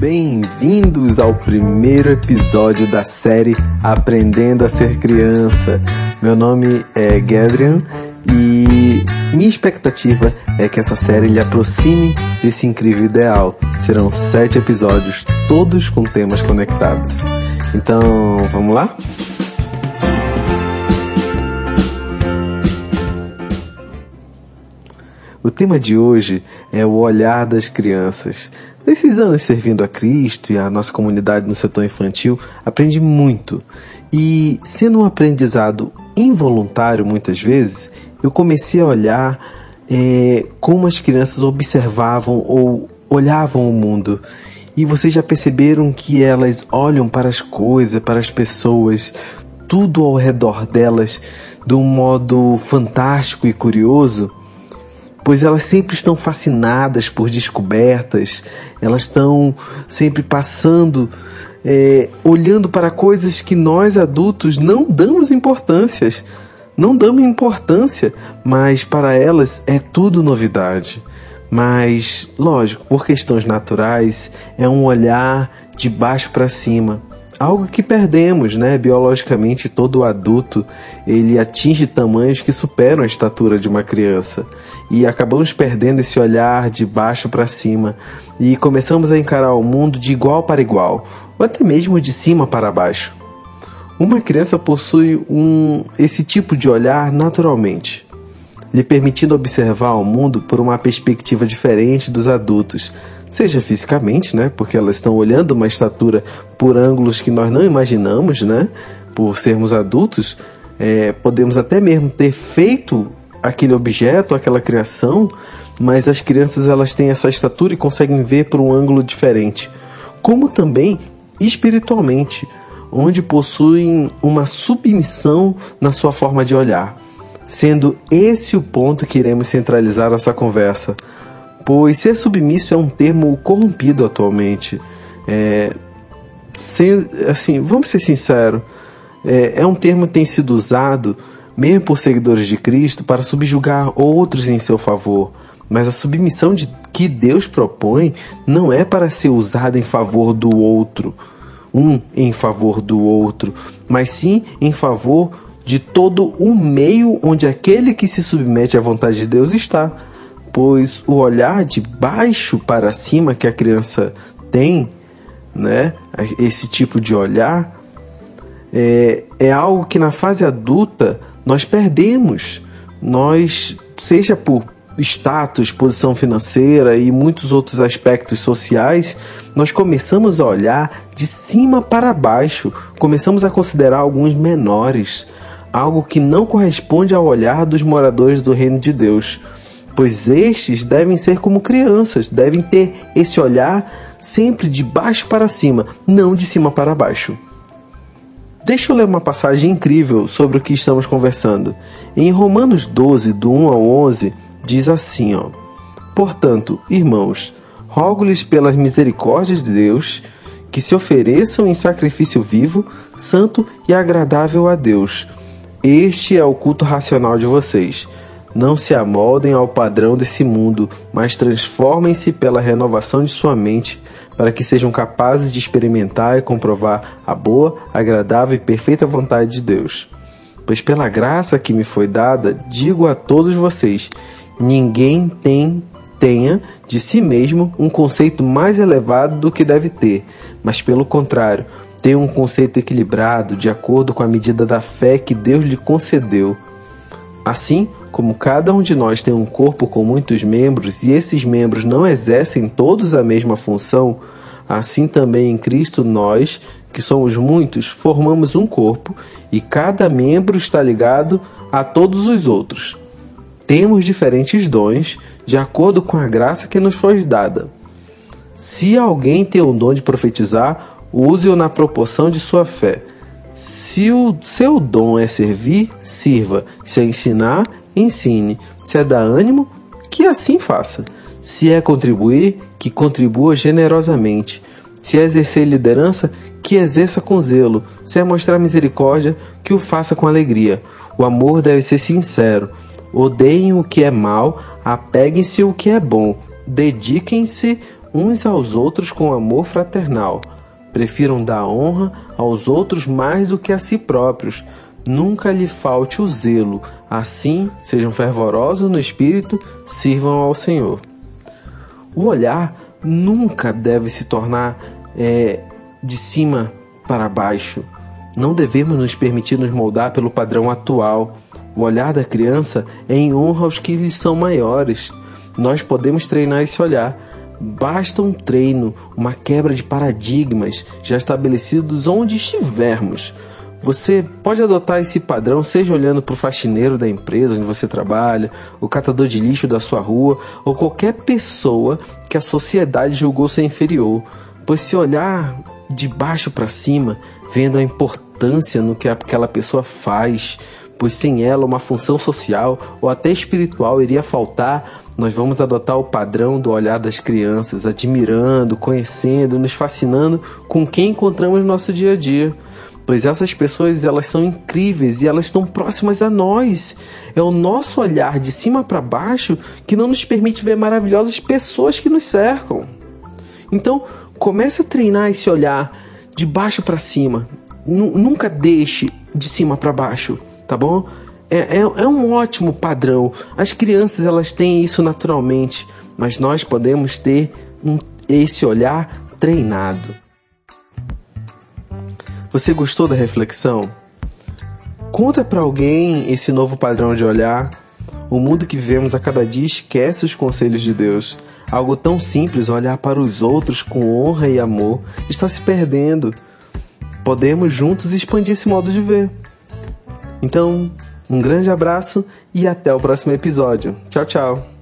Bem-vindos ao primeiro episódio da série Aprendendo a Ser Criança. Meu nome é Gadrian e minha expectativa é que essa série lhe aproxime desse incrível ideal. Serão sete episódios, todos com temas conectados. Então, vamos lá? O tema de hoje é o olhar das crianças. Nesses anos servindo a Cristo e a nossa comunidade no setor infantil, aprendi muito. E sendo um aprendizado involuntário muitas vezes, eu comecei a olhar é, como as crianças observavam ou olhavam o mundo. E vocês já perceberam que elas olham para as coisas, para as pessoas, tudo ao redor delas de um modo fantástico e curioso? Pois elas sempre estão fascinadas por descobertas, elas estão sempre passando, é, olhando para coisas que nós adultos não damos importâncias. Não damos importância, mas para elas é tudo novidade. Mas, lógico, por questões naturais, é um olhar de baixo para cima algo que perdemos, né? Biologicamente, todo adulto ele atinge tamanhos que superam a estatura de uma criança e acabamos perdendo esse olhar de baixo para cima e começamos a encarar o mundo de igual para igual, ou até mesmo de cima para baixo. Uma criança possui um esse tipo de olhar naturalmente, lhe permitindo observar o mundo por uma perspectiva diferente dos adultos seja fisicamente, né? Porque elas estão olhando uma estatura por ângulos que nós não imaginamos, né? Por sermos adultos, é, podemos até mesmo ter feito aquele objeto, aquela criação, mas as crianças elas têm essa estatura e conseguem ver por um ângulo diferente. Como também espiritualmente, onde possuem uma submissão na sua forma de olhar. Sendo esse o ponto que iremos centralizar nossa conversa pois ser submisso é um termo corrompido atualmente. É, sem, assim, vamos ser sinceros, é, é um termo que tem sido usado, mesmo por seguidores de Cristo, para subjugar outros em seu favor. Mas a submissão de, que Deus propõe não é para ser usada em favor do outro, um em favor do outro, mas sim em favor de todo o meio onde aquele que se submete à vontade de Deus está pois o olhar de baixo para cima que a criança tem, né, esse tipo de olhar, é, é algo que na fase adulta nós perdemos. Nós, seja por status, posição financeira e muitos outros aspectos sociais, nós começamos a olhar de cima para baixo, começamos a considerar alguns menores, algo que não corresponde ao olhar dos moradores do reino de Deus. Pois estes devem ser como crianças, devem ter esse olhar sempre de baixo para cima, não de cima para baixo. Deixa eu ler uma passagem incrível sobre o que estamos conversando. Em Romanos 12, do 1 ao 11, diz assim: ó, Portanto, irmãos, rogo-lhes pelas misericórdias de Deus que se ofereçam em sacrifício vivo, santo e agradável a Deus. Este é o culto racional de vocês. Não se amoldem ao padrão desse mundo, mas transformem-se pela renovação de sua mente, para que sejam capazes de experimentar e comprovar a boa, agradável e perfeita vontade de Deus. Pois pela graça que me foi dada, digo a todos vocês: ninguém tem tenha de si mesmo um conceito mais elevado do que deve ter, mas pelo contrário, tenha um conceito equilibrado de acordo com a medida da fé que Deus lhe concedeu. Assim, como cada um de nós tem um corpo com muitos membros e esses membros não exercem todos a mesma função, assim também em Cristo nós, que somos muitos, formamos um corpo e cada membro está ligado a todos os outros. Temos diferentes dons de acordo com a graça que nos foi dada. Se alguém tem o dom de profetizar, use-o na proporção de sua fé. Se o seu dom é servir, sirva. Se é ensinar, ensine. Se é dar ânimo, que assim faça. Se é contribuir, que contribua generosamente. Se é exercer liderança, que exerça com zelo. Se é mostrar misericórdia, que o faça com alegria. O amor deve ser sincero. Odeiem o que é mal, apeguem-se ao que é bom. Dediquem-se uns aos outros com amor fraternal. Prefiram dar honra aos outros mais do que a si próprios. Nunca lhe falte o zelo. Assim, sejam fervorosos no espírito, sirvam ao Senhor. O olhar nunca deve se tornar é, de cima para baixo. Não devemos nos permitir nos moldar pelo padrão atual. O olhar da criança é em honra aos que lhes são maiores. Nós podemos treinar esse olhar. Basta um treino, uma quebra de paradigmas já estabelecidos onde estivermos. Você pode adotar esse padrão, seja olhando para o faxineiro da empresa onde você trabalha, o catador de lixo da sua rua ou qualquer pessoa que a sociedade julgou ser inferior. Pois se olhar de baixo para cima, vendo a importância no que aquela pessoa faz, pois sem ela uma função social ou até espiritual iria faltar, nós vamos adotar o padrão do olhar das crianças, admirando, conhecendo, nos fascinando com quem encontramos no nosso dia a dia. Essas pessoas elas são incríveis e elas estão próximas a nós. É o nosso olhar de cima para baixo que não nos permite ver maravilhosas pessoas que nos cercam. Então, comece a treinar esse olhar de baixo para cima. N nunca deixe de cima para baixo, tá bom? É, é, é um ótimo padrão. As crianças elas têm isso naturalmente, mas nós podemos ter um, esse olhar treinado. Você gostou da reflexão? Conta para alguém esse novo padrão de olhar. O mundo que vivemos a cada dia esquece os conselhos de Deus. Algo tão simples, olhar para os outros com honra e amor, está se perdendo. Podemos juntos expandir esse modo de ver. Então, um grande abraço e até o próximo episódio. Tchau, tchau.